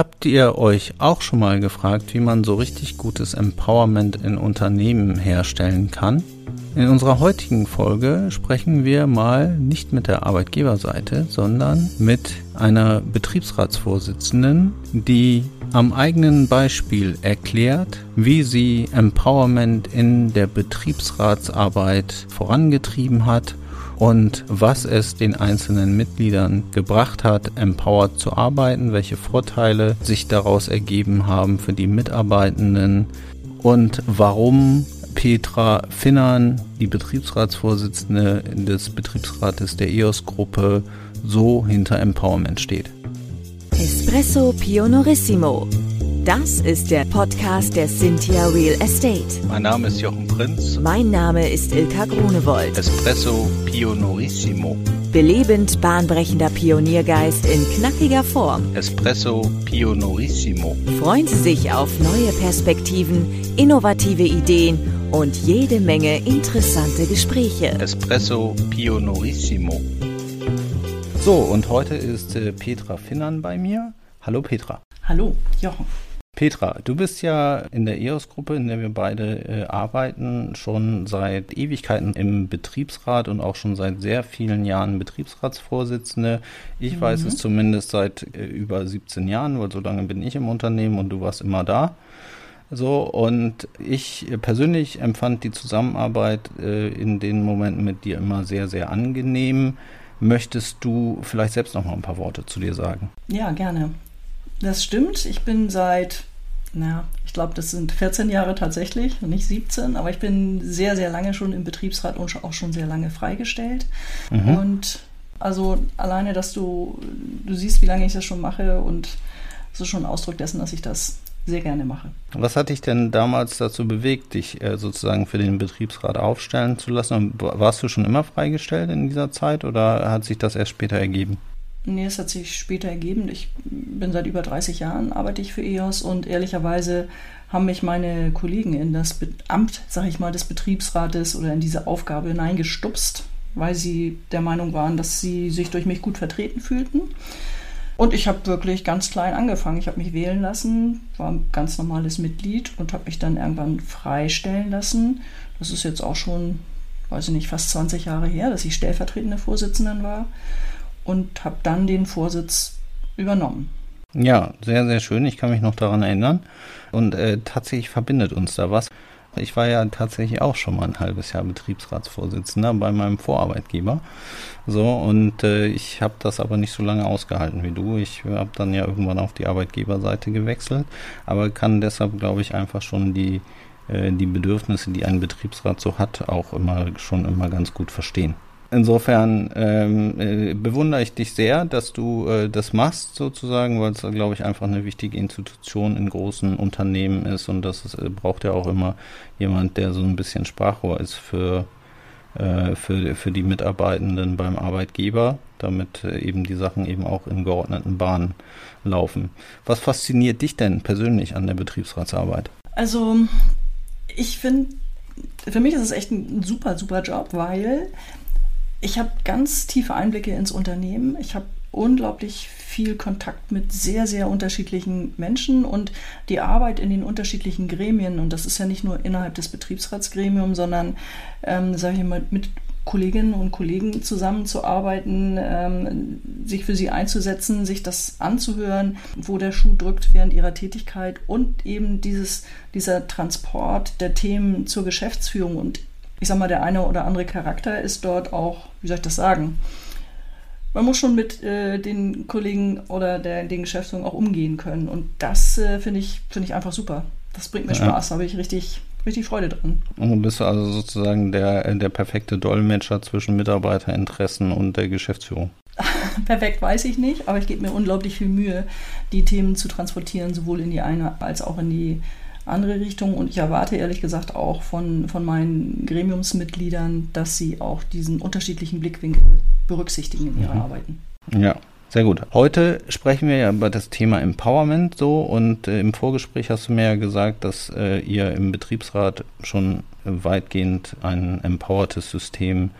Habt ihr euch auch schon mal gefragt, wie man so richtig gutes Empowerment in Unternehmen herstellen kann? In unserer heutigen Folge sprechen wir mal nicht mit der Arbeitgeberseite, sondern mit einer Betriebsratsvorsitzenden, die am eigenen Beispiel erklärt, wie sie Empowerment in der Betriebsratsarbeit vorangetrieben hat und was es den einzelnen Mitgliedern gebracht hat, empowered zu arbeiten, welche Vorteile sich daraus ergeben haben für die Mitarbeitenden und warum Petra Finnern, die Betriebsratsvorsitzende des Betriebsrates der EOS-Gruppe, so hinter Empowerment steht. Espresso Pionorissimo das ist der Podcast der Cynthia Real Estate. Mein Name ist Jochen Prinz. Mein Name ist Ilka Grunewold. Espresso Pionorissimo. Belebend bahnbrechender Pioniergeist in knackiger Form. Espresso Pionorissimo. Freuen Sie sich auf neue Perspektiven, innovative Ideen und jede Menge interessante Gespräche. Espresso Pionorissimo. So, und heute ist äh, Petra Finnern bei mir. Hallo Petra. Hallo, Jochen. Petra, du bist ja in der EOS-Gruppe, in der wir beide äh, arbeiten, schon seit Ewigkeiten im Betriebsrat und auch schon seit sehr vielen Jahren Betriebsratsvorsitzende. Ich mhm. weiß es zumindest seit äh, über 17 Jahren, weil so lange bin ich im Unternehmen und du warst immer da. So, und ich persönlich empfand die Zusammenarbeit äh, in den Momenten mit dir immer sehr, sehr angenehm. Möchtest du vielleicht selbst noch mal ein paar Worte zu dir sagen? Ja, gerne. Das stimmt. Ich bin seit na, ich glaube, das sind 14 Jahre tatsächlich nicht 17, aber ich bin sehr, sehr lange schon im Betriebsrat und auch schon sehr lange freigestellt. Mhm. Und also alleine, dass du, du siehst, wie lange ich das schon mache und das ist schon ein Ausdruck dessen, dass ich das sehr gerne mache. Was hat dich denn damals dazu bewegt, dich äh, sozusagen für den Betriebsrat aufstellen zu lassen? Warst du schon immer freigestellt in dieser Zeit oder hat sich das erst später ergeben? Nee, es hat sich später ergeben. Ich bin seit über 30 Jahren, arbeite ich für EOS und ehrlicherweise haben mich meine Kollegen in das Amt, sag ich mal, des Betriebsrates oder in diese Aufgabe hineingestupst, weil sie der Meinung waren, dass sie sich durch mich gut vertreten fühlten. Und ich habe wirklich ganz klein angefangen. Ich habe mich wählen lassen, war ein ganz normales Mitglied und habe mich dann irgendwann freistellen lassen. Das ist jetzt auch schon, weiß ich nicht, fast 20 Jahre her, dass ich stellvertretende Vorsitzende war und habe dann den Vorsitz übernommen. Ja, sehr, sehr schön. Ich kann mich noch daran erinnern. Und äh, tatsächlich verbindet uns da was. Ich war ja tatsächlich auch schon mal ein halbes Jahr Betriebsratsvorsitzender bei meinem Vorarbeitgeber. So, und äh, ich habe das aber nicht so lange ausgehalten wie du. Ich habe dann ja irgendwann auf die Arbeitgeberseite gewechselt, aber kann deshalb, glaube ich, einfach schon die, äh, die Bedürfnisse, die ein Betriebsrat so hat, auch immer schon immer ganz gut verstehen. Insofern ähm, äh, bewundere ich dich sehr, dass du äh, das machst sozusagen, weil es, glaube ich, einfach eine wichtige Institution in großen Unternehmen ist und das äh, braucht ja auch immer jemand, der so ein bisschen Sprachrohr ist für, äh, für, für die Mitarbeitenden beim Arbeitgeber, damit äh, eben die Sachen eben auch in geordneten Bahnen laufen. Was fasziniert dich denn persönlich an der Betriebsratsarbeit? Also ich finde, für mich ist es echt ein super, super Job, weil ich habe ganz tiefe Einblicke ins Unternehmen. Ich habe unglaublich viel Kontakt mit sehr, sehr unterschiedlichen Menschen und die Arbeit in den unterschiedlichen Gremien, und das ist ja nicht nur innerhalb des Betriebsratsgremiums, sondern, ähm, sage ich mal, mit Kolleginnen und Kollegen zusammenzuarbeiten, ähm, sich für sie einzusetzen, sich das anzuhören, wo der Schuh drückt während ihrer Tätigkeit und eben dieses, dieser Transport der Themen zur Geschäftsführung und ich sag mal, der eine oder andere Charakter ist dort auch, wie soll ich das sagen? Man muss schon mit äh, den Kollegen oder der, den Geschäftsführungen auch umgehen können. Und das äh, finde ich, find ich einfach super. Das bringt mir Spaß, da habe ich richtig, richtig Freude dran. Und du bist also sozusagen der, der perfekte Dolmetscher zwischen Mitarbeiterinteressen und der Geschäftsführung. Perfekt weiß ich nicht, aber ich gebe mir unglaublich viel Mühe, die Themen zu transportieren, sowohl in die eine als auch in die andere Richtung. Und ich erwarte ehrlich gesagt auch von, von meinen Gremiumsmitgliedern, dass sie auch diesen unterschiedlichen Blickwinkel berücksichtigen in ihren mhm. Arbeiten. Ja, sehr gut. Heute sprechen wir ja über das Thema Empowerment so und äh, im Vorgespräch hast du mir ja gesagt, dass äh, ihr im Betriebsrat schon weitgehend ein empowertes System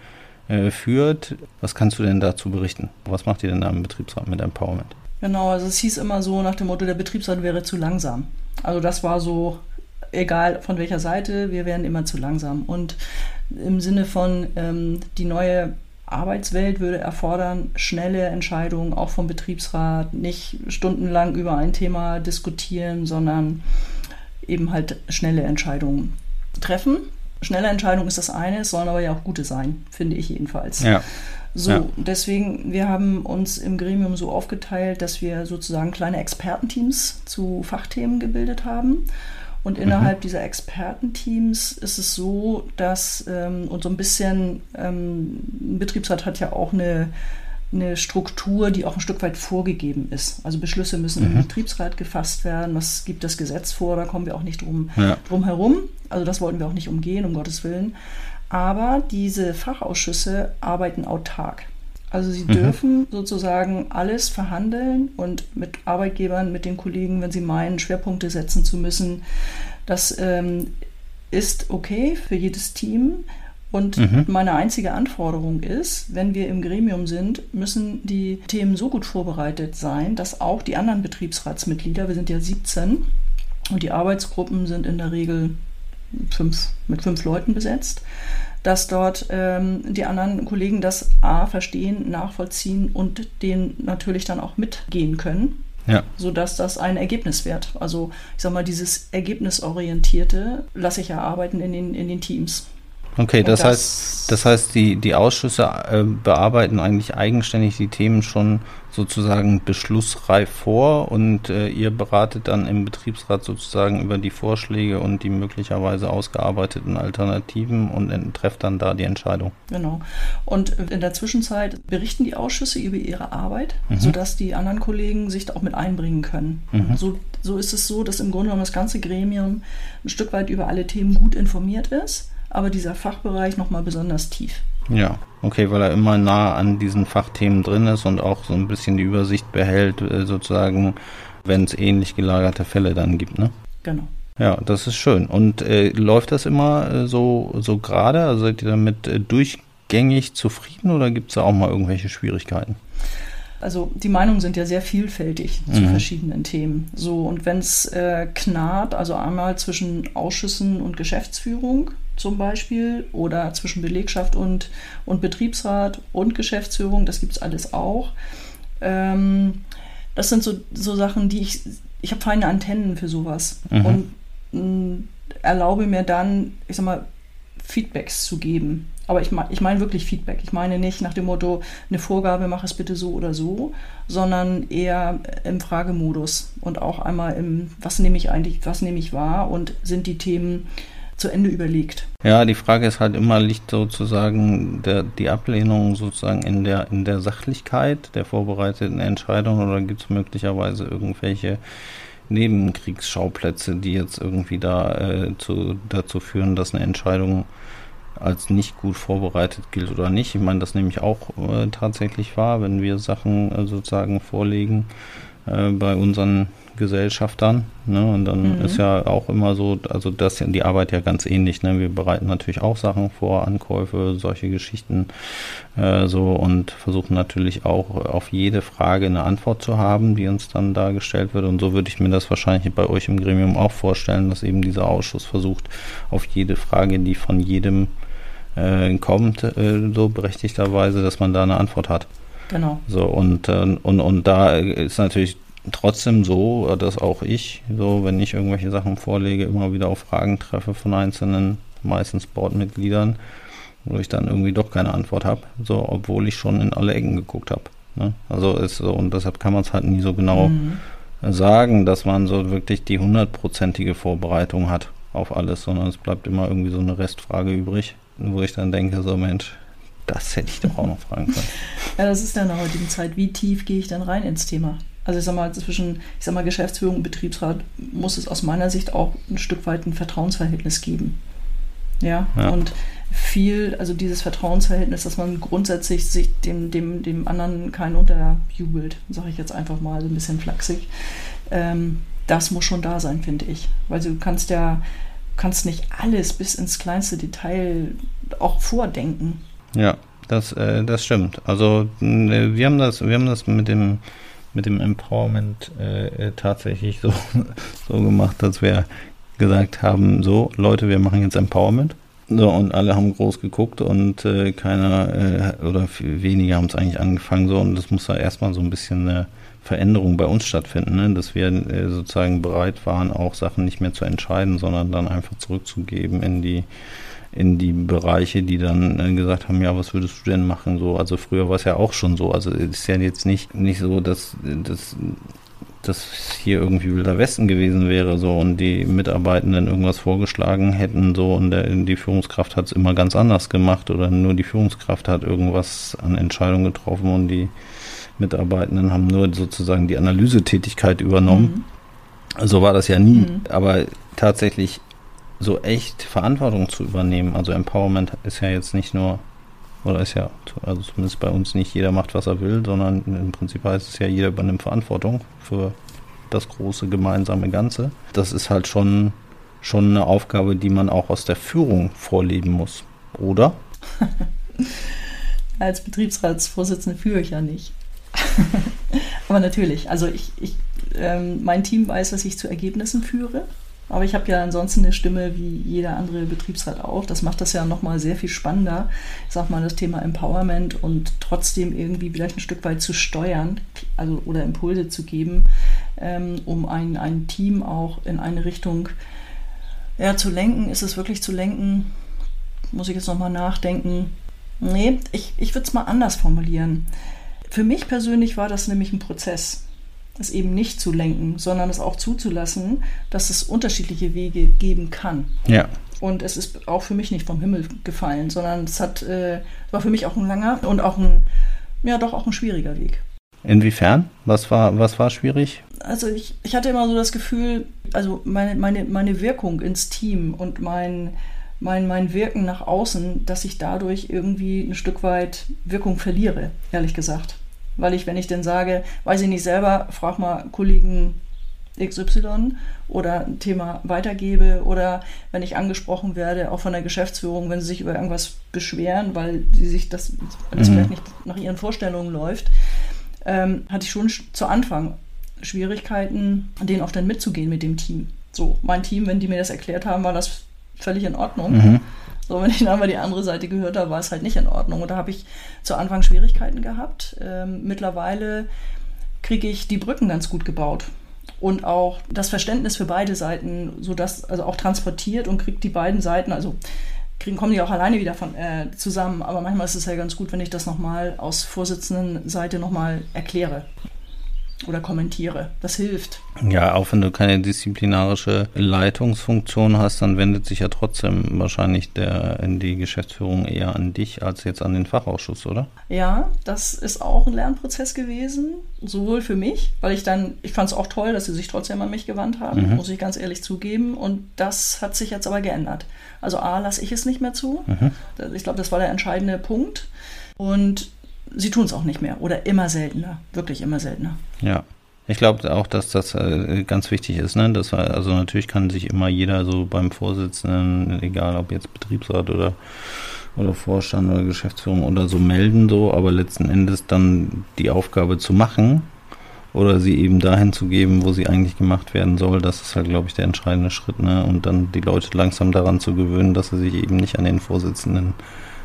äh, führt. Was kannst du denn dazu berichten? Was macht ihr denn da im Betriebsrat mit Empowerment? Genau, also es hieß immer so nach dem Motto, der Betriebsrat wäre zu langsam. Also das war so, egal von welcher Seite, wir wären immer zu langsam. Und im Sinne von, ähm, die neue Arbeitswelt würde erfordern schnelle Entscheidungen, auch vom Betriebsrat, nicht stundenlang über ein Thema diskutieren, sondern eben halt schnelle Entscheidungen treffen. Schnelle Entscheidung ist das eine, es sollen aber ja auch gute sein, finde ich jedenfalls. Ja. So, Ja. deswegen, wir haben uns im Gremium so aufgeteilt, dass wir sozusagen kleine Expertenteams zu Fachthemen gebildet haben. Und innerhalb dieser Expertenteams ist es so, dass, ähm, und so ein bisschen, ähm, ein Betriebsrat hat ja auch eine, eine Struktur, die auch ein Stück weit vorgegeben ist. Also Beschlüsse müssen im Betriebsrat gefasst werden. Was gibt das Gesetz vor? Da kommen wir auch nicht drum, Ja. drum herum. Also das wollten wir auch nicht umgehen, um Gottes Willen. Aber diese Fachausschüsse arbeiten autark. Also sie dürfen sozusagen alles verhandeln und mit Arbeitgebern, mit den Kollegen, wenn sie meinen, Schwerpunkte setzen zu müssen. Das ähm, ist okay für jedes Team. Und meine einzige Anforderung ist, wenn wir im Gremium sind, müssen die Themen so gut vorbereitet sein, dass auch die anderen Betriebsratsmitglieder, wir sind ja 17, und die Arbeitsgruppen sind in der Regel fünf, mit fünf Leuten besetzt, dass dort ähm, die anderen Kollegen das A verstehen, nachvollziehen und den natürlich dann auch mitgehen können, Ja. sodass das ein Ergebnis wird. Also ich sag mal, dieses Ergebnisorientierte lasse ich erarbeiten in den, in den Teams. Okay, das, das- heißt, das heißt, die, die Ausschüsse äh, bearbeiten eigentlich eigenständig die Themen schon sozusagen beschlussreif vor und äh, ihr beratet dann im Betriebsrat sozusagen über die Vorschläge und die möglicherweise ausgearbeiteten Alternativen und trefft dann da die Entscheidung. Genau. Und in der Zwischenzeit berichten die Ausschüsse über ihre Arbeit, sodass die anderen Kollegen sich da auch mit einbringen können. So, so ist es so, dass im Grunde genommen das ganze Gremium ein Stück weit über alle Themen gut informiert ist, aber dieser Fachbereich nochmal besonders tief. Ja, okay, weil er immer nah an diesen Fachthemen drin ist und auch so ein bisschen die Übersicht behält, äh, sozusagen, wenn es ähnlich gelagerte Fälle dann gibt, ne? Genau. Ja, das ist schön. Und äh, läuft das immer äh, so, so gerade? Also seid ihr damit äh, durchgängig zufrieden oder gibt es da auch mal irgendwelche Schwierigkeiten? Also die Meinungen sind ja sehr vielfältig zu verschiedenen Themen. So, und wenn es knarrt, also einmal zwischen Ausschüssen und Geschäftsführung zum Beispiel oder zwischen Belegschaft und, und Betriebsrat und Geschäftsführung, das gibt es alles auch. Ähm, das sind so, so Sachen, die ich, ich habe feine Antennen für sowas Mhm. und mh, erlaube mir dann, ich sag mal, Feedbacks zu geben. Aber ich, ich meine wirklich Feedback. Ich meine nicht nach dem Motto, eine Vorgabe, mach es bitte so oder so, sondern eher im Fragemodus und auch einmal im, was nehme ich eigentlich, was nehme ich wahr und sind die Themen zu Ende überlegt. Ja, die Frage ist halt immer, liegt sozusagen der, die Ablehnung sozusagen in der, in der Sachlichkeit der vorbereiteten Entscheidung oder gibt es möglicherweise irgendwelche Nebenkriegsschauplätze, die jetzt irgendwie da äh, zu, dazu führen, dass eine Entscheidung als nicht gut vorbereitet gilt oder nicht. Ich meine, das nehme ich auch äh, tatsächlich wahr, wenn wir Sachen äh, sozusagen vorlegen äh, bei unseren Gesellschaftern. Ne? Und dann Mhm. ist ja auch immer so, also das die Arbeit ja ganz ähnlich. Ne? Wir bereiten natürlich auch Sachen vor, Ankäufe, solche Geschichten äh, so und versuchen natürlich auch auf jede Frage eine Antwort zu haben, die uns dann dargestellt wird. Und so würde ich mir das wahrscheinlich bei euch im Gremium auch vorstellen, dass eben dieser Ausschuss versucht, auf jede Frage, die von jedem äh, kommt, äh, so berechtigterweise, dass man da eine Antwort hat. Genau. So, und, äh, und, und da ist natürlich trotzdem so, dass auch ich, so, wenn ich irgendwelche Sachen vorlege, immer wieder auf Fragen treffe von einzelnen, meistens Boardmitgliedern, wo ich dann irgendwie doch keine Antwort habe, so, obwohl ich schon in alle Ecken geguckt habe. Ne? Also ist so, und deshalb kann man es halt nie so genau Mhm. sagen, dass man so wirklich die hundertprozentige Vorbereitung hat auf alles, sondern es bleibt immer irgendwie so eine Restfrage übrig, wo ich dann denke, so Mensch, das hätte ich doch auch noch fragen können. Ja, das ist ja in der heutigen Zeit. Wie tief gehe ich denn rein ins Thema? Also ich sag mal, zwischen, ich sag mal, Geschäftsführung und Betriebsrat muss es aus meiner Sicht auch ein Stück weit ein Vertrauensverhältnis geben. Ja, Ja. und viel, also dieses Vertrauensverhältnis, dass man grundsätzlich sich dem, dem, dem anderen keinen unterjubelt, sage ich jetzt einfach mal so ein bisschen flachsig. Ähm, das muss schon da sein, finde ich. Weil du kannst ja, kannst nicht alles bis ins kleinste Detail auch vordenken. Ja, das, äh, das stimmt. Also wir haben das, wir haben das mit dem mit dem Empowerment äh, tatsächlich so, so gemacht, dass wir gesagt haben, so Leute, wir machen jetzt Empowerment. So, und alle haben groß geguckt und äh, keiner äh, oder wenige haben es eigentlich angefangen so und das muss da erstmal so ein bisschen eine Veränderung bei uns stattfinden, ne? dass wir äh, sozusagen bereit waren, auch Sachen nicht mehr zu entscheiden, sondern dann einfach zurückzugeben in die in die Bereiche, die dann äh, gesagt haben, ja, was würdest du denn machen? So, also früher war es ja auch schon so. Also es ist ja jetzt nicht, nicht so, dass, dass, dass hier irgendwie Wilder Westen gewesen wäre so und die Mitarbeitenden irgendwas vorgeschlagen hätten so und der, die Führungskraft hat es immer ganz anders gemacht oder nur die Führungskraft hat irgendwas an Entscheidungen getroffen und die Mitarbeitenden haben nur sozusagen die Analysetätigkeit übernommen. Mhm. So war das ja nie. Mhm. Aber tatsächlich so echt Verantwortung zu übernehmen. Also Empowerment ist ja jetzt nicht nur, oder ist ja, also zumindest bei uns nicht jeder macht, was er will, sondern im Prinzip heißt es ja, jeder übernimmt Verantwortung für das große gemeinsame Ganze. Das ist halt schon, schon eine Aufgabe, die man auch aus der Führung vorleben muss, oder? Als Betriebsratsvorsitzende führe ich ja nicht. Aber natürlich, also ich, ich ähm, mein Team weiß, was ich zu Ergebnissen führe. Aber ich habe ja ansonsten eine Stimme wie jeder andere Betriebsrat auch. Das macht das ja nochmal sehr viel spannender. Ich sag mal, das Thema Empowerment und trotzdem irgendwie vielleicht ein Stück weit zu steuern, also oder Impulse zu geben, ähm, um ein, ein Team auch in eine Richtung ja, zu lenken. Ist es wirklich zu lenken? Muss ich jetzt nochmal nachdenken? Nee, ich, ich würde es mal anders formulieren. Für mich persönlich war das nämlich ein Prozess es eben nicht zu lenken, sondern es auch zuzulassen, dass es unterschiedliche Wege geben kann. Ja. Und es ist auch für mich nicht vom Himmel gefallen, sondern es hat, äh, war für mich auch ein langer und auch ein, ja, doch auch ein schwieriger Weg. Inwiefern? Was war, was war schwierig? Also ich, ich hatte immer so das Gefühl, also meine, meine, meine Wirkung ins Team und mein, mein, mein Wirken nach außen, dass ich dadurch irgendwie ein Stück weit Wirkung verliere, ehrlich gesagt weil ich, wenn ich denn sage, weiß ich nicht selber, frag mal Kollegen XY oder ein Thema weitergebe oder wenn ich angesprochen werde, auch von der Geschäftsführung, wenn sie sich über irgendwas beschweren, weil sie sich das, weil mhm. vielleicht nicht nach ihren Vorstellungen läuft, ähm, hatte ich schon zu Anfang Schwierigkeiten, denen auch dann mitzugehen mit dem Team. So, mein Team, wenn die mir das erklärt haben, war das völlig in Ordnung. Mhm. So, wenn ich dann mal die andere Seite gehört habe, war es halt nicht in Ordnung. Und da habe ich zu Anfang Schwierigkeiten gehabt. Ähm, mittlerweile kriege ich die Brücken ganz gut gebaut und auch das Verständnis für beide Seiten, sodass also auch transportiert und kriegt die beiden Seiten, also kriegen, kommen die auch alleine wieder von, äh, zusammen. Aber manchmal ist es ja ganz gut, wenn ich das nochmal aus Vorsitzenden Seite nochmal erkläre oder kommentiere. Das hilft. Ja, auch wenn du keine disziplinarische Leitungsfunktion hast, dann wendet sich ja trotzdem wahrscheinlich der in die Geschäftsführung eher an dich als jetzt an den Fachausschuss, oder? Ja, das ist auch ein Lernprozess gewesen, sowohl für mich, weil ich dann, ich fand es auch toll, dass sie sich trotzdem an mich gewandt haben, mhm. muss ich ganz ehrlich zugeben. Und das hat sich jetzt aber geändert. Also A, lasse ich es nicht mehr zu. Mhm. Ich glaube, das war der entscheidende Punkt. Und sie tun es auch nicht mehr oder immer seltener, wirklich immer seltener. Ja. Ich glaube auch, dass das äh, ganz wichtig ist. Ne? Das also natürlich kann sich immer jeder so beim Vorsitzenden, egal ob jetzt Betriebsrat oder, oder Vorstand oder Geschäftsführung oder so melden, so, aber letzten Endes dann die Aufgabe zu machen oder sie eben dahin zu geben, wo sie eigentlich gemacht werden soll, das ist halt, glaube ich, der entscheidende Schritt. Ne? Und dann die Leute langsam daran zu gewöhnen, dass sie sich eben nicht an den Vorsitzenden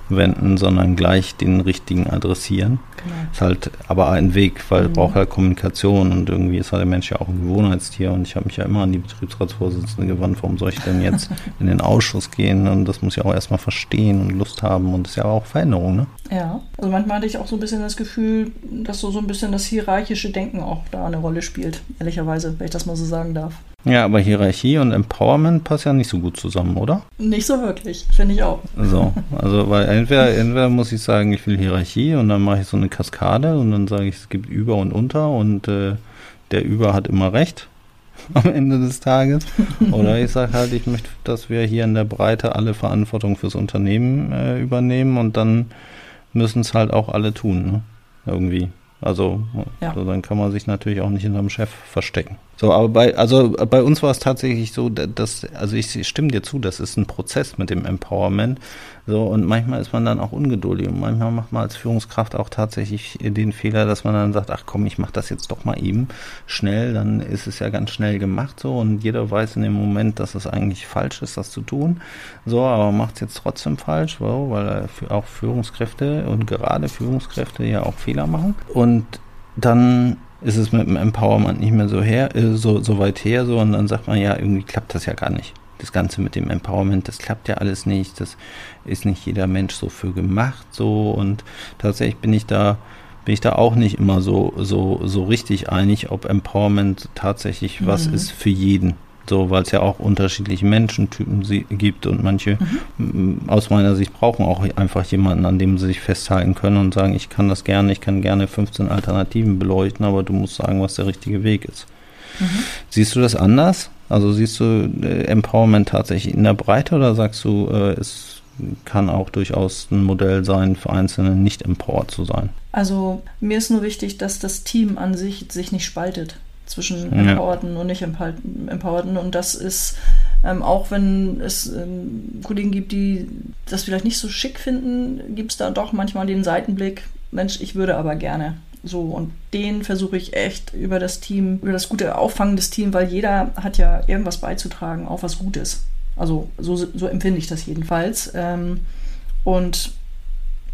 wenden, sondern gleich den richtigen adressieren. Genau. Ist halt aber ein Weg, weil mhm. braucht halt Kommunikation und irgendwie ist halt der Mensch ja auch ein Gewohnheitstier und ich habe mich ja immer an die Betriebsratsvorsitzende gewandt, warum soll ich denn jetzt in den Ausschuss gehen und das muss ich auch erstmal verstehen und Lust haben und das ist ja auch Veränderung, ne? Ja, also manchmal hatte ich auch so ein bisschen das Gefühl, dass so, so ein bisschen das hierarchische Denken auch da eine Rolle spielt, ehrlicherweise, wenn ich das mal so sagen darf. Ja, aber Hierarchie und Empowerment passen ja nicht so gut zusammen, oder? Nicht so wirklich, finde ich auch. So, also weil entweder, entweder muss ich sagen, ich will Hierarchie und dann mache ich so eine Kaskade und dann sage ich, es gibt Über und Unter und äh, der Über hat immer recht am Ende des Tages. Oder ich sage halt, ich möchte, dass wir hier in der Breite alle Verantwortung fürs Unternehmen äh, übernehmen und dann müssen es halt auch alle tun, ne? Irgendwie. Also, ja. also dann kann man sich natürlich auch nicht hinterm Chef verstecken. So, aber bei, also bei uns war es tatsächlich so, dass, also ich stimme dir zu, das ist ein Prozess mit dem Empowerment. So, und manchmal ist man dann auch ungeduldig und manchmal macht man als Führungskraft auch tatsächlich den Fehler, dass man dann sagt, ach komm, ich mach das jetzt doch mal eben schnell, dann ist es ja ganz schnell gemacht so und jeder weiß in dem Moment, dass es eigentlich falsch ist, das zu tun. So, aber macht es jetzt trotzdem falsch, so, weil auch Führungskräfte und gerade Führungskräfte ja auch Fehler machen. Und dann ist es mit dem Empowerment nicht mehr so her, äh, so, so weit her, so und dann sagt man ja, irgendwie klappt das ja gar nicht. Das Ganze mit dem Empowerment, das klappt ja alles nicht, das ist nicht jeder Mensch so für gemacht, so und tatsächlich bin ich da, bin ich da auch nicht immer so, so, so richtig einig, ob Empowerment tatsächlich mhm. was ist für jeden. So, weil es ja auch unterschiedliche Menschentypen gibt und manche mhm. aus meiner Sicht brauchen auch einfach jemanden, an dem sie sich festhalten können und sagen, ich kann das gerne, ich kann gerne 15 Alternativen beleuchten, aber du musst sagen, was der richtige Weg ist. Mhm. Siehst du das anders? Also siehst du äh, Empowerment tatsächlich in der Breite oder sagst du, äh, es kann auch durchaus ein Modell sein, für Einzelne nicht empowered zu sein? Also mir ist nur wichtig, dass das Team an sich sich nicht spaltet zwischen Empowerten ja. und nicht Empowerten. Und das ist, ähm, auch wenn es ähm, Kollegen gibt, die das vielleicht nicht so schick finden, gibt es da doch manchmal den Seitenblick, Mensch, ich würde aber gerne. So, und den versuche ich echt über das Team, über das gute Auffangen des Teams, weil jeder hat ja irgendwas beizutragen, auch was Gutes. Also so, so empfinde ich das jedenfalls. Ähm, und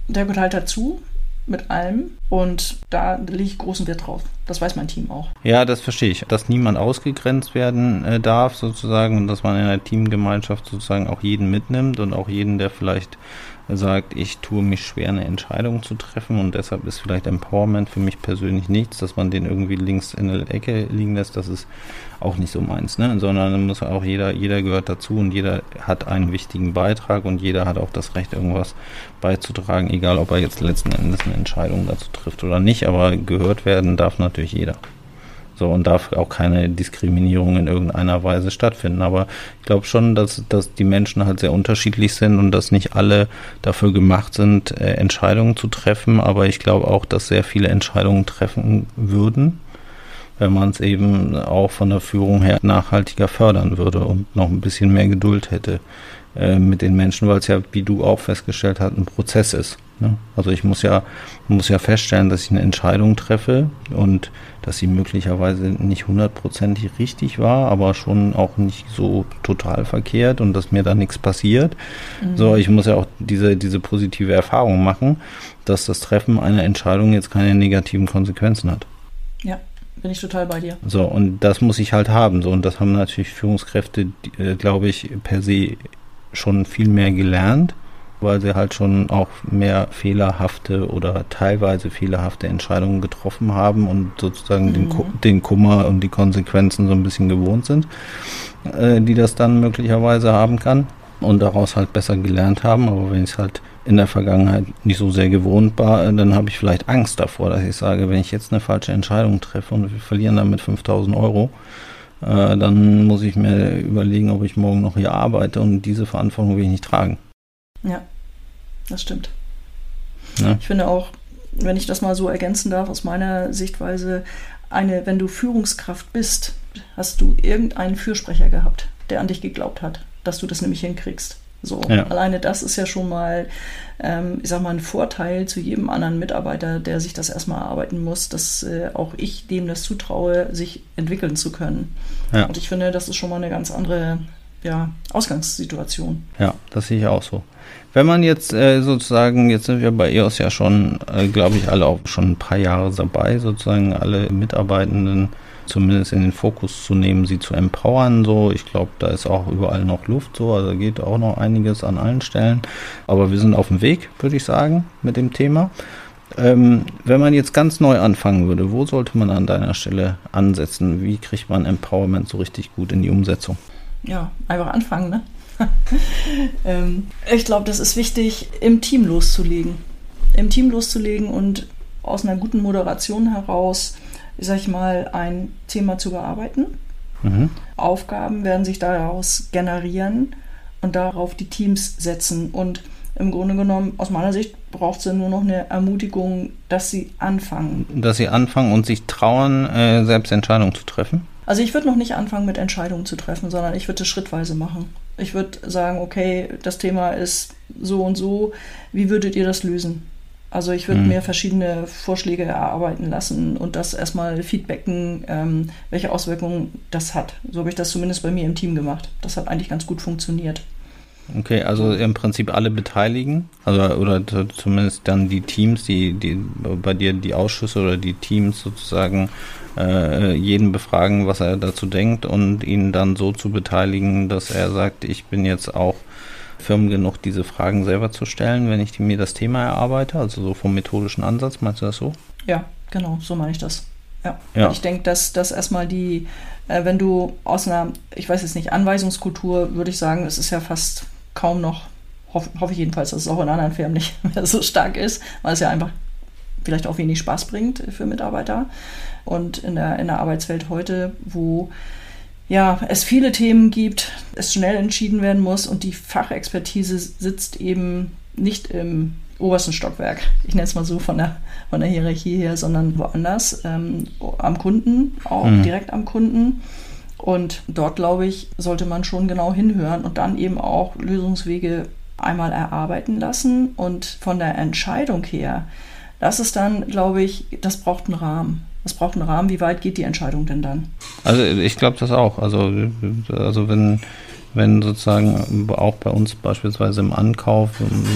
der gehört halt dazu mit allem. Und da lege ich großen Wert drauf. Das weiß mein Team auch. Ja, das verstehe ich. Dass niemand ausgegrenzt werden äh, darf, sozusagen, und dass man in einer Teamgemeinschaft sozusagen auch jeden mitnimmt und auch jeden, der vielleicht sagt, ich tue mich schwer, eine Entscheidung zu treffen und deshalb ist vielleicht Empowerment für mich persönlich nichts, dass man den irgendwie links in der Ecke liegen lässt, das ist auch nicht so meins, ne? sondern muss auch jeder, jeder gehört dazu und jeder hat einen wichtigen Beitrag und jeder hat auch das Recht, irgendwas beizutragen, egal ob er jetzt letzten Endes eine Entscheidung dazu trifft oder nicht, aber gehört werden darf natürlich jeder. So, und darf auch keine Diskriminierung in irgendeiner Weise stattfinden. Aber ich glaube schon, dass, dass die Menschen halt sehr unterschiedlich sind und dass nicht alle dafür gemacht sind, äh, Entscheidungen zu treffen. Aber ich glaube auch, dass sehr viele Entscheidungen treffen würden, wenn man es eben auch von der Führung her nachhaltiger fördern würde und noch ein bisschen mehr Geduld hätte äh, mit den Menschen, weil es ja, wie du auch festgestellt hast, ein Prozess ist. Ne? Also ich muss ja, muss ja feststellen, dass ich eine Entscheidung treffe und dass sie möglicherweise nicht hundertprozentig richtig war, aber schon auch nicht so total verkehrt und dass mir da nichts passiert. Mhm. So, ich muss ja auch diese, diese positive Erfahrung machen, dass das Treffen einer Entscheidung jetzt keine negativen Konsequenzen hat. Ja. Bin ich total bei dir. So, und das muss ich halt haben. So, und das haben natürlich Führungskräfte, äh, glaube ich, per se schon viel mehr gelernt weil sie halt schon auch mehr fehlerhafte oder teilweise fehlerhafte Entscheidungen getroffen haben und sozusagen mhm. den, den, Kummer und die Konsequenzen so ein bisschen gewohnt sind, äh, die das dann möglicherweise haben kann und daraus halt besser gelernt haben. Aber wenn ich es halt in der Vergangenheit nicht so sehr gewohnt war, äh, dann habe ich vielleicht Angst davor, dass ich sage, wenn ich jetzt eine falsche Entscheidung treffe und wir verlieren damit 5000 Euro, äh, dann muss ich mir überlegen, ob ich morgen noch hier arbeite und diese Verantwortung will ich nicht tragen. Ja, das stimmt. Ja. Ich finde auch, wenn ich das mal so ergänzen darf, aus meiner Sichtweise, eine, wenn du Führungskraft bist, hast du irgendeinen Fürsprecher gehabt, der an dich geglaubt hat, dass du das nämlich hinkriegst. So, ja. alleine das ist ja schon mal, ähm, ich sag mal, ein Vorteil zu jedem anderen Mitarbeiter, der sich das erstmal erarbeiten muss, dass äh, auch ich dem das zutraue, sich entwickeln zu können. Ja. Und ich finde, das ist schon mal eine ganz andere ja, Ausgangssituation. Ja, das sehe ich auch so. Wenn man jetzt äh, sozusagen, jetzt sind wir bei EOS ja schon, äh, glaube ich, alle auch schon ein paar Jahre dabei, sozusagen alle Mitarbeitenden zumindest in den Fokus zu nehmen, sie zu empowern. So, ich glaube, da ist auch überall noch Luft. So, also geht auch noch einiges an allen Stellen. Aber wir sind auf dem Weg, würde ich sagen, mit dem Thema. Ähm, wenn man jetzt ganz neu anfangen würde, wo sollte man an deiner Stelle ansetzen? Wie kriegt man Empowerment so richtig gut in die Umsetzung? Ja, einfach anfangen, ne? ähm, ich glaube, das ist wichtig, im Team loszulegen. Im Team loszulegen und aus einer guten Moderation heraus sag ich mal, ein Thema zu bearbeiten. Mhm. Aufgaben werden sich daraus generieren und darauf die Teams setzen. Und im Grunde genommen, aus meiner Sicht, braucht es ja nur noch eine Ermutigung, dass sie anfangen. Dass sie anfangen und sich trauen, äh, selbst Entscheidungen zu treffen? Also ich würde noch nicht anfangen mit Entscheidungen zu treffen, sondern ich würde es schrittweise machen. Ich würde sagen, okay, das Thema ist so und so, wie würdet ihr das lösen? Also ich würde mhm. mir verschiedene Vorschläge erarbeiten lassen und das erstmal feedbacken, ähm, welche Auswirkungen das hat. So habe ich das zumindest bei mir im Team gemacht. Das hat eigentlich ganz gut funktioniert. Okay, also im Prinzip alle beteiligen, also oder zumindest dann die Teams, die, die bei dir die Ausschüsse oder die Teams sozusagen äh, jeden befragen, was er dazu denkt und ihn dann so zu beteiligen, dass er sagt, ich bin jetzt auch firm genug, diese Fragen selber zu stellen, wenn ich mir das Thema erarbeite, also so vom methodischen Ansatz, meinst du das so? Ja, genau, so meine ich das. Ja. ja. Ich denke, dass das erstmal die, äh, wenn du aus einer, ich weiß jetzt nicht, Anweisungskultur, würde ich sagen, es ist ja fast kaum noch, hoffe hoff ich jedenfalls, dass es auch in anderen Firmen nicht mehr so stark ist, weil es ja einfach vielleicht auch wenig Spaß bringt für Mitarbeiter. Und in der, in der Arbeitswelt heute, wo ja, es viele Themen gibt, es schnell entschieden werden muss und die Fachexpertise sitzt eben nicht im obersten Stockwerk, ich nenne es mal so von der, von der Hierarchie her, sondern woanders, ähm, am Kunden, auch mhm. direkt am Kunden. Und dort, glaube ich, sollte man schon genau hinhören und dann eben auch Lösungswege einmal erarbeiten lassen. Und von der Entscheidung her, das ist dann, glaube ich, das braucht einen Rahmen. Das braucht einen Rahmen. Wie weit geht die Entscheidung denn dann? Also ich glaube das auch. Also, also wenn wenn sozusagen auch bei uns beispielsweise im Ankauf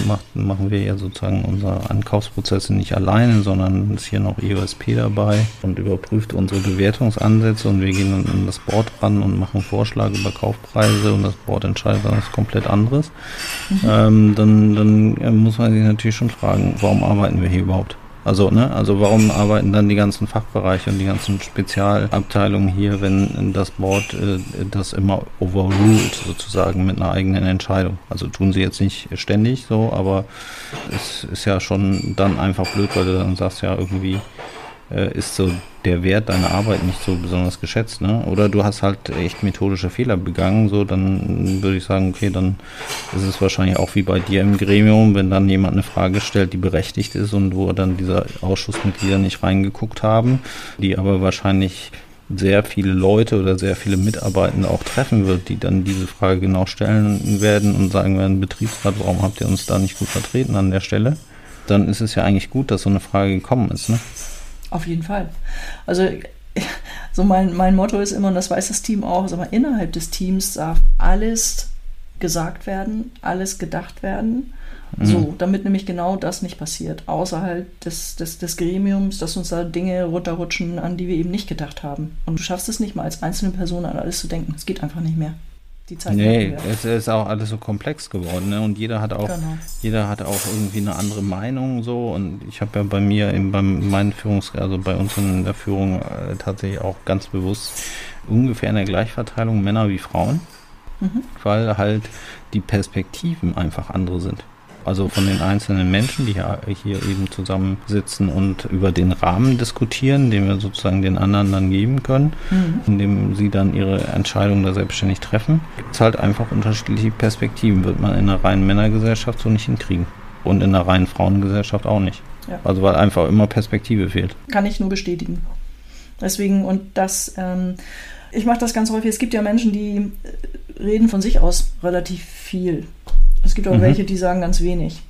macht, machen wir ja sozusagen unsere Ankaufsprozesse nicht alleine, sondern ist hier noch EOSP dabei und überprüft unsere Bewertungsansätze und wir gehen dann an das Board ran und machen Vorschläge über Kaufpreise und das Board entscheidet dann was komplett anderes. Mhm. Ähm, dann, dann muss man sich natürlich schon fragen, warum arbeiten wir hier überhaupt? Also, ne, also warum arbeiten dann die ganzen Fachbereiche und die ganzen Spezialabteilungen hier, wenn das Board äh, das immer overruled sozusagen mit einer eigenen Entscheidung? Also tun sie jetzt nicht ständig so, aber es ist ja schon dann einfach blöd, weil du dann sagst ja irgendwie, ist so der Wert deiner Arbeit nicht so besonders geschätzt, ne? Oder du hast halt echt methodische Fehler begangen, so dann würde ich sagen, okay, dann ist es wahrscheinlich auch wie bei dir im Gremium, wenn dann jemand eine Frage stellt, die berechtigt ist und wo dann diese Ausschussmitglieder nicht reingeguckt haben, die aber wahrscheinlich sehr viele Leute oder sehr viele Mitarbeitende auch treffen wird, die dann diese Frage genau stellen werden und sagen werden, Betriebsrat, warum habt ihr uns da nicht gut vertreten an der Stelle? Dann ist es ja eigentlich gut, dass so eine Frage gekommen ist, ne? Auf jeden Fall. Also so mein, mein Motto ist immer, und das weiß das Team auch, aber innerhalb des Teams darf alles gesagt werden, alles gedacht werden. Mhm. So, damit nämlich genau das nicht passiert. Außerhalb des, des, des Gremiums, dass uns da Dinge runterrutschen, an die wir eben nicht gedacht haben. Und du schaffst es nicht mal als einzelne Person an alles zu denken. Es geht einfach nicht mehr die Zeit. Nee, es ist auch alles so komplex geworden, ne? Und jeder hat auch, genau. jeder hat auch irgendwie eine andere Meinung so. Und ich habe ja bei mir in bei meinen Führungs, also bei uns in der Führung äh, tatsächlich auch ganz bewusst ungefähr in der Gleichverteilung Männer wie Frauen, mhm. weil halt die Perspektiven einfach andere sind also von den einzelnen Menschen, die hier, hier eben zusammensitzen und über den Rahmen diskutieren, den wir sozusagen den anderen dann geben können, mhm. indem sie dann ihre Entscheidungen da selbstständig treffen, gibt es halt einfach unterschiedliche Perspektiven. Wird man in einer reinen Männergesellschaft so nicht hinkriegen. Und in einer reinen Frauengesellschaft auch nicht. Ja. Also weil einfach immer Perspektive fehlt. Kann ich nur bestätigen. Deswegen, und das, ähm, ich mache das ganz häufig. Es gibt ja Menschen, die reden von sich aus relativ viel. Es gibt auch mhm. welche, die sagen ganz wenig.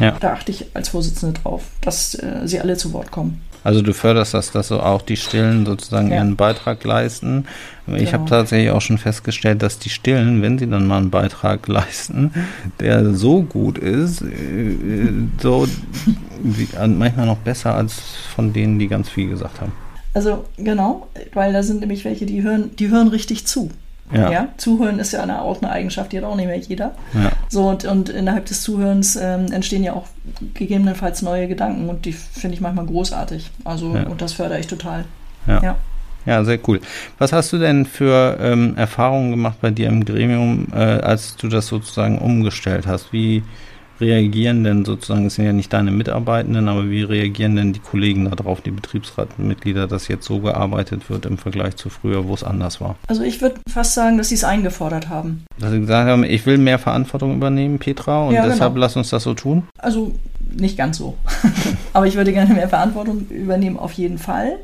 Ja. Da achte ich als Vorsitzende drauf, dass äh, sie alle zu Wort kommen. Also du förderst das, dass so auch die Stillen sozusagen ja. ihren Beitrag leisten. Ich genau. habe tatsächlich auch schon festgestellt, dass die Stillen, wenn sie dann mal einen Beitrag leisten, der so gut ist, äh, so wie, manchmal noch besser als von denen, die ganz viel gesagt haben. Also genau, weil da sind nämlich welche, die hören, die hören richtig zu. Ja. ja. Zuhören ist ja eine, auch eine Eigenschaft, die hat auch nicht mehr jeder. Ja. So, und, und innerhalb des Zuhörens ähm, entstehen ja auch gegebenenfalls neue Gedanken und die finde ich manchmal großartig. Also, ja. und das fördere ich total. Ja. ja. Sehr cool. Was hast du denn für ähm, Erfahrungen gemacht bei dir im Gremium, äh, als du das sozusagen umgestellt hast? Wie, reagieren denn sozusagen, es sind ja nicht deine Mitarbeitenden, aber wie reagieren denn die Kollegen darauf, die Betriebsratmitglieder, dass jetzt so gearbeitet wird im Vergleich zu früher, wo es anders war? Also ich würde fast sagen, dass sie es eingefordert haben. Dass sie gesagt haben, ich will mehr Verantwortung übernehmen, Petra, und ja, deshalb genau. lass uns das so tun? Also nicht ganz so. aber ich würde gerne mehr Verantwortung übernehmen, auf jeden Fall.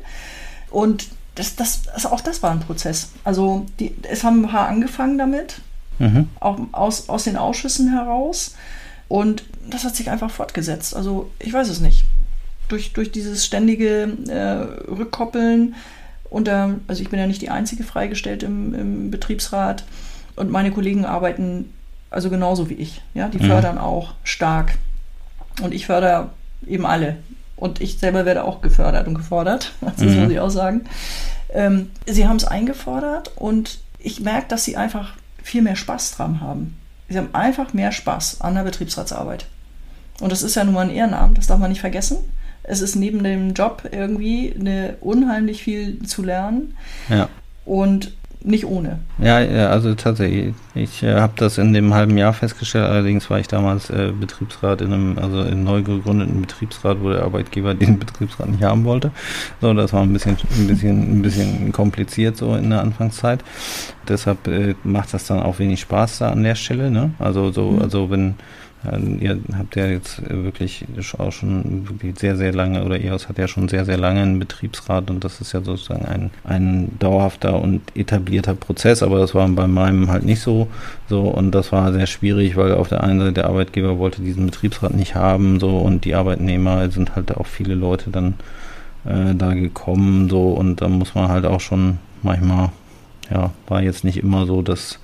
Und das, das, also auch das war ein Prozess. Also die, es haben ein paar angefangen damit, mhm. auch aus, aus den Ausschüssen heraus. Und das hat sich einfach fortgesetzt. Also ich weiß es nicht. Durch, durch dieses ständige äh, Rückkoppeln unter, also ich bin ja nicht die einzige freigestellt im, im Betriebsrat und meine Kollegen arbeiten also genauso wie ich. Ja, die mhm. fördern auch stark. Und ich fördere eben alle. Und ich selber werde auch gefördert und gefordert. Das mhm. muss ich auch sagen. Ähm, sie haben es eingefordert und ich merke, dass sie einfach viel mehr Spaß dran haben. Sie haben einfach mehr Spaß an der Betriebsratsarbeit. Und das ist ja nun mal ein Ehrenamt, das darf man nicht vergessen. Es ist neben dem Job irgendwie eine unheimlich viel zu lernen. Ja. Und nicht ohne. Ja, also tatsächlich. Ich äh, habe das in dem halben Jahr festgestellt. Allerdings war ich damals äh, Betriebsrat in einem, also in neu gegründeten Betriebsrat, wo der Arbeitgeber den Betriebsrat nicht haben wollte. So, das war ein bisschen, ein bisschen, ein bisschen kompliziert so in der Anfangszeit. Deshalb äh, macht das dann auch wenig Spaß da an der Stelle. Ne? Also so, mhm. also wenn ihr habt ja jetzt wirklich auch schon wirklich sehr, sehr lange, oder EOS hat ja schon sehr, sehr lange einen Betriebsrat und das ist ja sozusagen ein, ein dauerhafter und etablierter Prozess, aber das war bei meinem halt nicht so, so. Und das war sehr schwierig, weil auf der einen Seite der Arbeitgeber wollte diesen Betriebsrat nicht haben, so. Und die Arbeitnehmer sind halt auch viele Leute dann äh, da gekommen, so. Und da muss man halt auch schon manchmal, ja, war jetzt nicht immer so, dass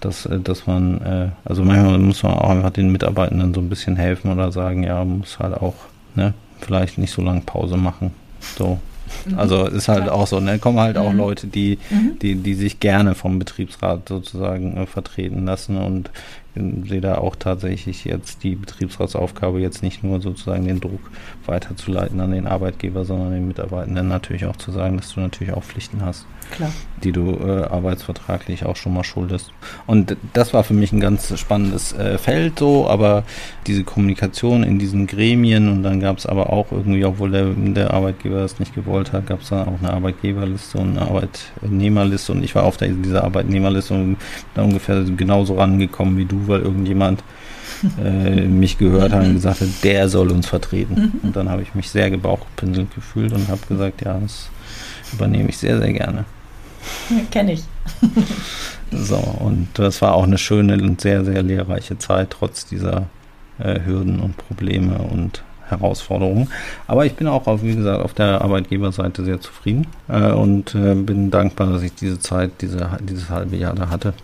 dass, äh, dass man, äh, also manchmal muss man auch einfach den Mitarbeitenden so ein bisschen helfen oder sagen, ja, muss halt auch, ne, vielleicht nicht so lange Pause machen. So. Mhm. Also ist halt auch so, ne? Kommen halt mhm. auch Leute, die, mhm. die, die sich gerne vom Betriebsrat sozusagen äh, vertreten lassen und ich sehe da auch tatsächlich jetzt die Betriebsratsaufgabe jetzt nicht nur sozusagen den Druck weiterzuleiten an den Arbeitgeber, sondern den Mitarbeitenden natürlich auch zu sagen, dass du natürlich auch Pflichten hast. Klar. die du äh, arbeitsvertraglich auch schon mal schuldest. Und das war für mich ein ganz spannendes äh, Feld so, aber diese Kommunikation in diesen Gremien und dann gab es aber auch irgendwie, obwohl der, der Arbeitgeber das nicht gewollt hat, gab es dann auch eine Arbeitgeberliste und eine Arbeitnehmerliste und ich war auf der, dieser Arbeitnehmerliste und da ungefähr genauso rangekommen wie du, weil irgendjemand äh, mich gehört hat und gesagt hat, der soll uns vertreten. Und dann habe ich mich sehr gebauchpinselt gefühlt und habe gesagt, ja, das übernehme ich sehr, sehr gerne. Kenne ich. so, und das war auch eine schöne und sehr, sehr lehrreiche Zeit, trotz dieser äh, Hürden und Probleme und Herausforderungen. Aber ich bin auch, auf, wie gesagt, auf der Arbeitgeberseite sehr zufrieden äh, und äh, bin dankbar, dass ich diese Zeit, diese, dieses halbe Jahr da hatte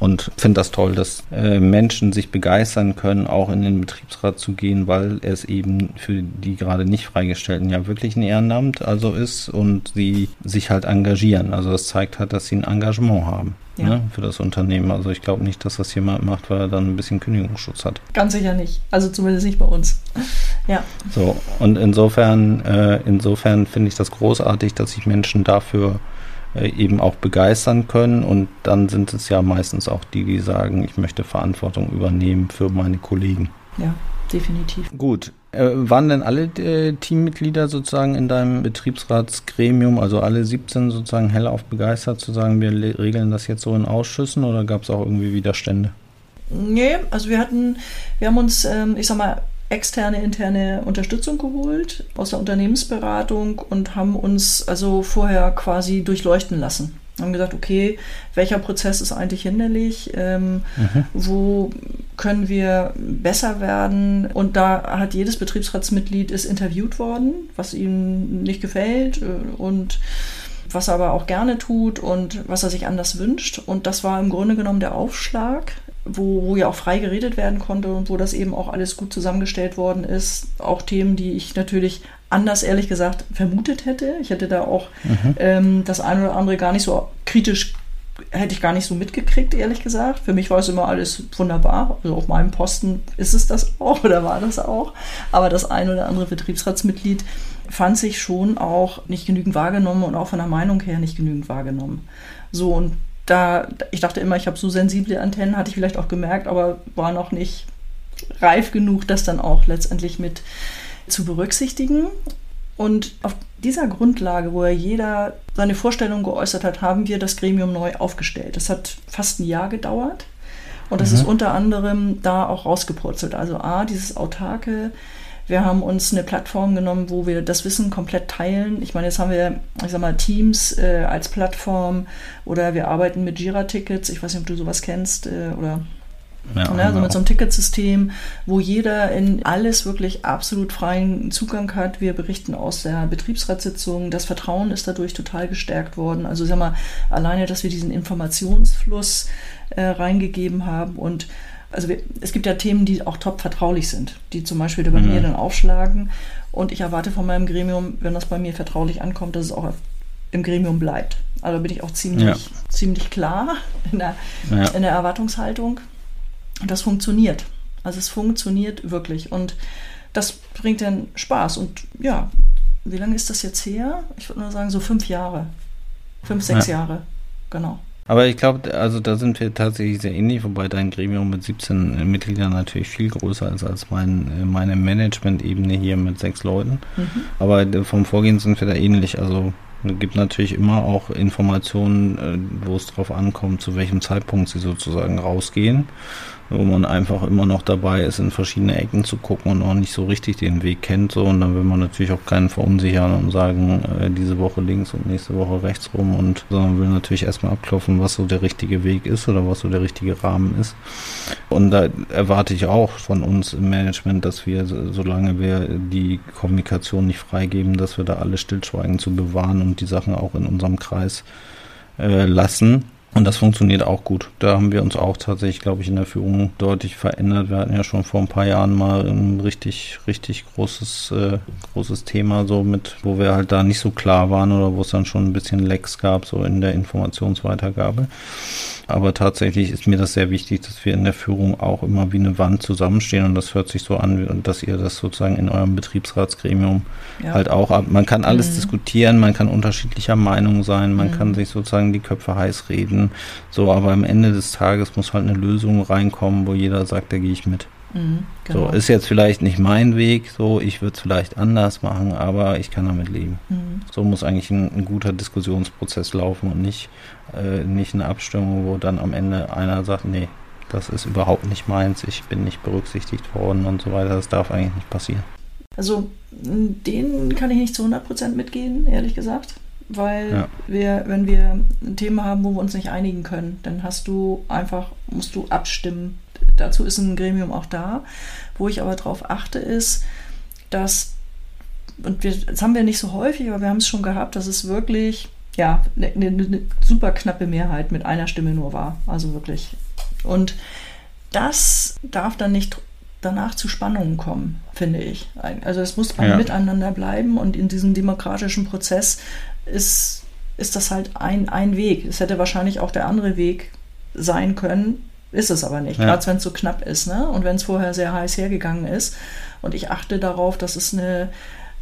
und finde das toll, dass äh, Menschen sich begeistern können, auch in den Betriebsrat zu gehen, weil es eben für die gerade nicht Freigestellten ja wirklich ein Ehrenamt also ist und sie sich halt engagieren. Also das zeigt halt, dass sie ein Engagement haben. Ja. Ne, für das Unternehmen. Also ich glaube nicht, dass das jemand macht, weil er dann ein bisschen Kündigungsschutz hat. Ganz sicher nicht. Also zumindest nicht bei uns. Ja. So, und insofern, äh, insofern finde ich das großartig, dass sich Menschen dafür äh, eben auch begeistern können. Und dann sind es ja meistens auch die, die sagen, ich möchte Verantwortung übernehmen für meine Kollegen. Ja, definitiv. Gut. Äh, waren denn alle äh, Teammitglieder sozusagen in deinem Betriebsratsgremium, also alle 17 sozusagen hellauf begeistert zu sagen, wir regeln das jetzt so in Ausschüssen oder gab es auch irgendwie Widerstände? Nee, also wir hatten, wir haben uns, ähm, ich sag mal, externe, interne Unterstützung geholt aus der Unternehmensberatung und haben uns also vorher quasi durchleuchten lassen. Haben gesagt, okay, welcher Prozess ist eigentlich hinderlich? Ähm, mhm. Wo können wir besser werden? Und da hat jedes Betriebsratsmitglied ist interviewt worden, was ihm nicht gefällt äh, und was er aber auch gerne tut und was er sich anders wünscht. Und das war im Grunde genommen der Aufschlag, wo, wo ja auch frei geredet werden konnte und wo das eben auch alles gut zusammengestellt worden ist. Auch Themen, die ich natürlich anders, ehrlich gesagt, vermutet hätte. Ich hätte da auch mhm. ähm, das eine oder andere gar nicht so kritisch, hätte ich gar nicht so mitgekriegt, ehrlich gesagt. Für mich war es immer alles wunderbar. Also auf meinem Posten ist es das auch oder war das auch. Aber das eine oder andere Betriebsratsmitglied fand sich schon auch nicht genügend wahrgenommen und auch von der Meinung her nicht genügend wahrgenommen. So, und da, ich dachte immer, ich habe so sensible Antennen, hatte ich vielleicht auch gemerkt, aber war noch nicht reif genug, das dann auch letztendlich mit zu berücksichtigen. Und auf dieser Grundlage, wo ja jeder seine Vorstellung geäußert hat, haben wir das Gremium neu aufgestellt. Das hat fast ein Jahr gedauert. Und das mhm. ist unter anderem da auch rausgepurzelt. Also A, dieses autarke Wir haben uns eine Plattform genommen, wo wir das Wissen komplett teilen. Ich meine, jetzt haben wir, ich sag mal, Teams äh, als Plattform oder wir arbeiten mit Jira-Tickets. Ich weiß nicht, ob du sowas kennst äh, oder ja, ne, also mit so einem Ticketsystem, wo jeder in alles wirklich absolut freien Zugang hat. Wir berichten aus der Betriebsratssitzung. Das Vertrauen ist dadurch total gestärkt worden. Also sag mal, alleine, dass wir diesen Informationsfluss äh, reingegeben haben und also wir, es gibt ja Themen, die auch top vertraulich sind, die zum Beispiel bei mhm. mir dann aufschlagen. Und ich erwarte von meinem Gremium, wenn das bei mir vertraulich ankommt, dass es auch im Gremium bleibt. Also bin ich auch ziemlich, ja. ziemlich klar in der, ja. in der Erwartungshaltung. Und das funktioniert. Also es funktioniert wirklich. Und das bringt dann Spaß. Und ja, wie lange ist das jetzt her? Ich würde nur sagen, so fünf Jahre. Fünf, sechs ja. Jahre. Genau. Aber ich glaube, also da sind wir tatsächlich sehr ähnlich, wobei dein Gremium mit 17 Mitgliedern natürlich viel größer ist als mein, meine Management-Ebene hier mit sechs Leuten. Mhm. Aber vom Vorgehen sind wir da ähnlich. Also es gibt natürlich immer auch Informationen, äh, wo es darauf ankommt, zu welchem Zeitpunkt sie sozusagen rausgehen wo man einfach immer noch dabei ist, in verschiedene Ecken zu gucken und auch nicht so richtig den Weg kennt. So. Und dann will man natürlich auch keinen verunsichern und sagen, äh, diese Woche links und nächste Woche rechts rum. Und sondern will natürlich erstmal abklopfen, was so der richtige Weg ist oder was so der richtige Rahmen ist. Und da erwarte ich auch von uns im Management, dass wir, solange wir die Kommunikation nicht freigeben, dass wir da alle Stillschweigen zu bewahren und die Sachen auch in unserem Kreis äh, lassen und das funktioniert auch gut. Da haben wir uns auch tatsächlich, glaube ich, in der Führung deutlich verändert. Wir hatten ja schon vor ein paar Jahren mal ein richtig, richtig großes, äh, großes Thema, so mit, wo wir halt da nicht so klar waren oder wo es dann schon ein bisschen Lecks gab, so in der Informationsweitergabe. Aber tatsächlich ist mir das sehr wichtig, dass wir in der Führung auch immer wie eine Wand zusammenstehen und das hört sich so an, dass ihr das sozusagen in eurem Betriebsratsgremium ja. halt auch ab. Man kann alles mhm. diskutieren, man kann unterschiedlicher Meinung sein, man mhm. kann sich sozusagen die Köpfe heiß reden. So, aber am Ende des Tages muss halt eine Lösung reinkommen, wo jeder sagt, da gehe ich mit. Mhm, genau. So, ist jetzt vielleicht nicht mein Weg, so, ich würde es vielleicht anders machen, aber ich kann damit leben. Mhm. So muss eigentlich ein, ein, guter Diskussionsprozess laufen und nicht, äh, nicht eine Abstimmung, wo dann am Ende einer sagt, nee, das ist überhaupt nicht meins, ich bin nicht berücksichtigt worden und so weiter. Das darf eigentlich nicht passieren. Also, den kann ich nicht zu 100% mitgehen, ehrlich gesagt. Weil ja. wir, wenn wir ein Thema haben, wo wir uns nicht einigen können, dann hast du einfach, musst du abstimmen dazu ist ein Gremium auch da. Wo ich aber darauf achte, ist, dass, und wir, das haben wir nicht so häufig, aber wir haben es schon gehabt, dass es wirklich, ja, eine, eine ne super knappe Mehrheit mit einer Stimme nur war. Also wirklich. Und das darf dann nicht danach zu Spannungen kommen, finde ich. Also es muss beim ja. Miteinander bleiben und in diesem demokratischen Prozess ist, ist das halt ein, ein Weg. Es hätte wahrscheinlich auch der andere Weg sein können, ist es aber nicht, ja. gerade wenn es so knapp ist, ne? Und wenn es vorher sehr heiß hergegangen ist. Und ich achte darauf, dass es eine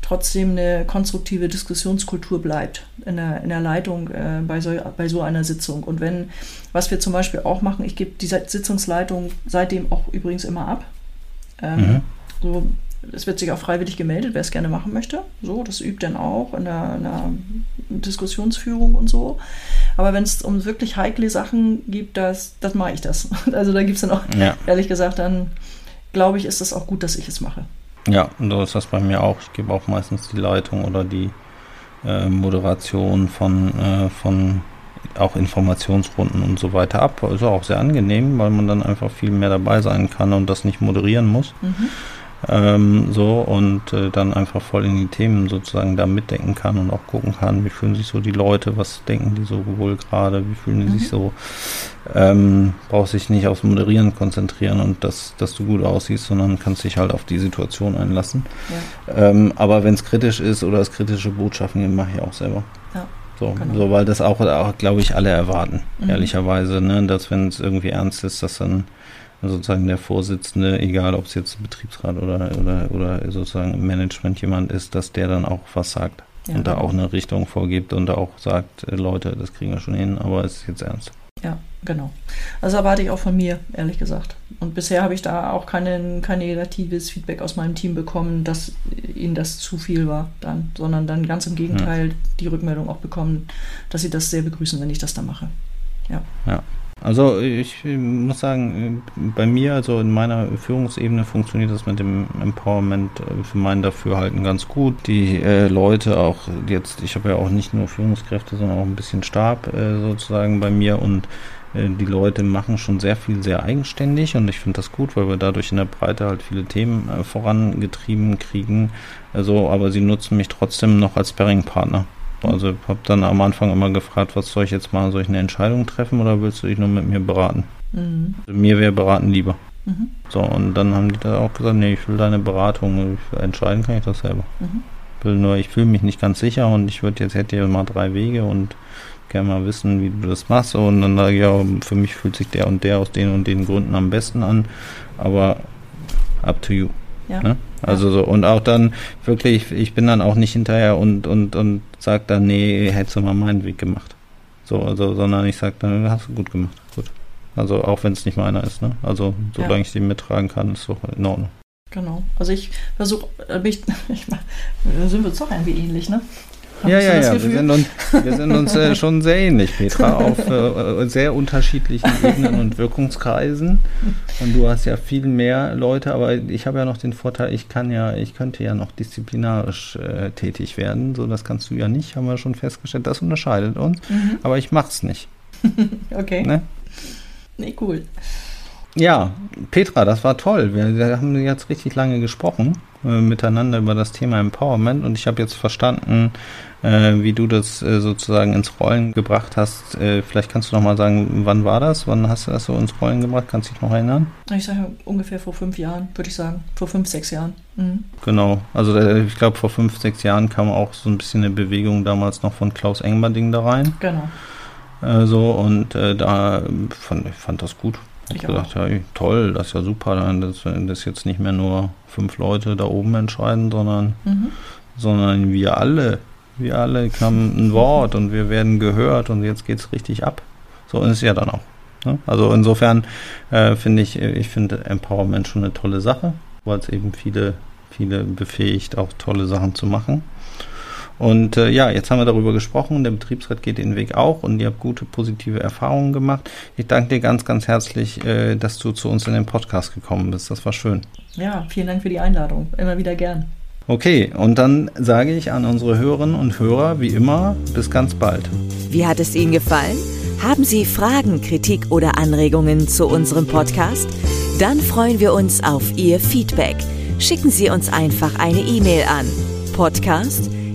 trotzdem eine konstruktive Diskussionskultur bleibt in der, in der Leitung äh, bei, so, bei so einer Sitzung. Und wenn, was wir zum Beispiel auch machen, ich gebe die Sitzungsleitung seitdem auch übrigens immer ab. Ähm, mhm. so, es wird sich auch freiwillig gemeldet, wer es gerne machen möchte. So, das übt dann auch in der, in der Diskussionsführung und so. Aber wenn es um wirklich heikle Sachen gibt, das, das mache ich das. Also da gibt es dann auch, ja. ehrlich gesagt, dann glaube ich, ist es auch gut, dass ich es mache. Ja, und so ist das bei mir auch. Ich gebe auch meistens die Leitung oder die äh, Moderation von, äh, von auch Informationsrunden und so weiter ab. Ist auch sehr angenehm, weil man dann einfach viel mehr dabei sein kann und das nicht moderieren muss. Mhm. Ähm, so und äh, dann einfach voll in die Themen sozusagen da mitdenken kann und auch gucken kann, wie fühlen sich so die Leute, was denken die so wohl gerade, wie fühlen die mhm. sich so, ähm, brauchst dich nicht aufs Moderieren konzentrieren und dass, dass du gut aussiehst, sondern kannst dich halt auf die Situation einlassen. Ja. Ähm, aber wenn es kritisch ist oder es kritische Botschaften gibt, mache ich auch selber. Ja. So, genau. so, weil das auch, auch glaube ich, alle erwarten, mhm. ehrlicherweise, ne? dass wenn es irgendwie ernst ist, dass dann sozusagen der Vorsitzende, egal ob es jetzt Betriebsrat oder, oder, oder sozusagen im Management jemand ist, dass der dann auch was sagt ja, und da auch eine Richtung vorgibt und da auch sagt, äh, Leute, das kriegen wir schon hin, aber es ist jetzt ernst. Ja, genau. Also erwarte ich auch von mir, ehrlich gesagt. Und bisher habe ich da auch kein, kein negatives Feedback aus meinem Team bekommen, dass ihnen das zu viel war dann, sondern dann ganz im Gegenteil ja. die Rückmeldung auch bekommen, dass sie das sehr begrüßen, wenn ich das da mache. Ja. Ja. Also ich muss sagen, bei mir, also in meiner Führungsebene funktioniert das mit dem Empowerment äh, für mein Dafürhalten ganz gut. Die äh, Leute auch jetzt, ich habe ja auch nicht nur Führungskräfte, sondern auch ein bisschen Stab äh, sozusagen bei mir und äh, die Leute machen schon sehr viel sehr eigenständig und ich finde das gut, weil wir dadurch in der Breite halt viele Themen äh, vorangetrieben kriegen. Also, aber sie nutzen mich trotzdem noch als Sparring-Partner. Also ich habe dann am Anfang immer gefragt, was soll ich jetzt machen? Soll ich eine Entscheidung treffen oder willst du dich nur mit mir beraten? Mhm. Also mir wäre beraten lieber. Mhm. So, und dann haben die da auch gesagt, nee, ich will deine Beratung. Entscheiden kann ich das selber. Mhm. will nur, ich fühle mich nicht ganz sicher und ich würde jetzt hätte ja mal drei Wege und gerne mal wissen, wie du das machst. Und dann sage ich, ja, für mich fühlt sich der und der aus den und den Gründen am besten an. Aber up to you. Ja. Ne? Also so, und auch dann wirklich, ich bin dann auch nicht hinterher und, und, und sag dann, nee, hättest du mal meinen Weg gemacht. So, also, sondern ich sag dann, hast du gut gemacht. Gut. Also auch wenn es nicht meiner ist, ne? Also solange ja. ich den mittragen kann, ist doch in Ordnung. Genau. Also ich versuche, äh, ich, ich, da sind wir uns doch irgendwie ähnlich, ne? Ja, ja, ja. Wir sind uns, wir sind uns äh, schon sehr ähnlich, Petra, auf äh, sehr unterschiedlichen Ebenen und Wirkungskreisen. Und du hast ja viel mehr Leute, aber ich habe ja noch den Vorteil, ich kann ja, ich könnte ja noch disziplinarisch äh, tätig werden. So, das kannst du ja nicht, haben wir schon festgestellt. Das unterscheidet uns. Mhm. Aber ich mach's nicht. okay. Ne? Nee, cool. Ja, Petra, das war toll. Wir, wir haben jetzt richtig lange gesprochen äh, miteinander über das Thema Empowerment und ich habe jetzt verstanden, äh, wie du das äh, sozusagen ins Rollen gebracht hast. Äh, vielleicht kannst du noch mal sagen, wann war das? Wann hast du das so ins Rollen gebracht? Kannst du dich noch erinnern? Ich sage ungefähr vor fünf Jahren, würde ich sagen. Vor fünf, sechs Jahren. Mhm. Genau. Also äh, ich glaube, vor fünf, sechs Jahren kam auch so ein bisschen eine Bewegung damals noch von Klaus Engberding da rein. Genau. Äh, so und da fand ich fand das gut. Ich habe gedacht, ja, toll, das ist ja super, dass, dass jetzt nicht mehr nur fünf Leute da oben entscheiden, sondern, mhm. sondern wir alle, wir alle haben ein Wort und wir werden gehört und jetzt geht es richtig ab. So ist es ja dann auch. Ne? Also insofern äh, finde ich, ich finde Empowerment schon eine tolle Sache, weil es eben viele, viele befähigt, auch tolle Sachen zu machen. Und äh, ja, jetzt haben wir darüber gesprochen. Der Betriebsrat geht den Weg auch und ihr habt gute, positive Erfahrungen gemacht. Ich danke dir ganz, ganz herzlich, äh, dass du zu uns in den Podcast gekommen bist. Das war schön. Ja, vielen Dank für die Einladung. Immer wieder gern. Okay, und dann sage ich an unsere Hörerinnen und Hörer wie immer, bis ganz bald. Wie hat es Ihnen gefallen? Haben Sie Fragen, Kritik oder Anregungen zu unserem Podcast? Dann freuen wir uns auf Ihr Feedback. Schicken Sie uns einfach eine E-Mail an podcast@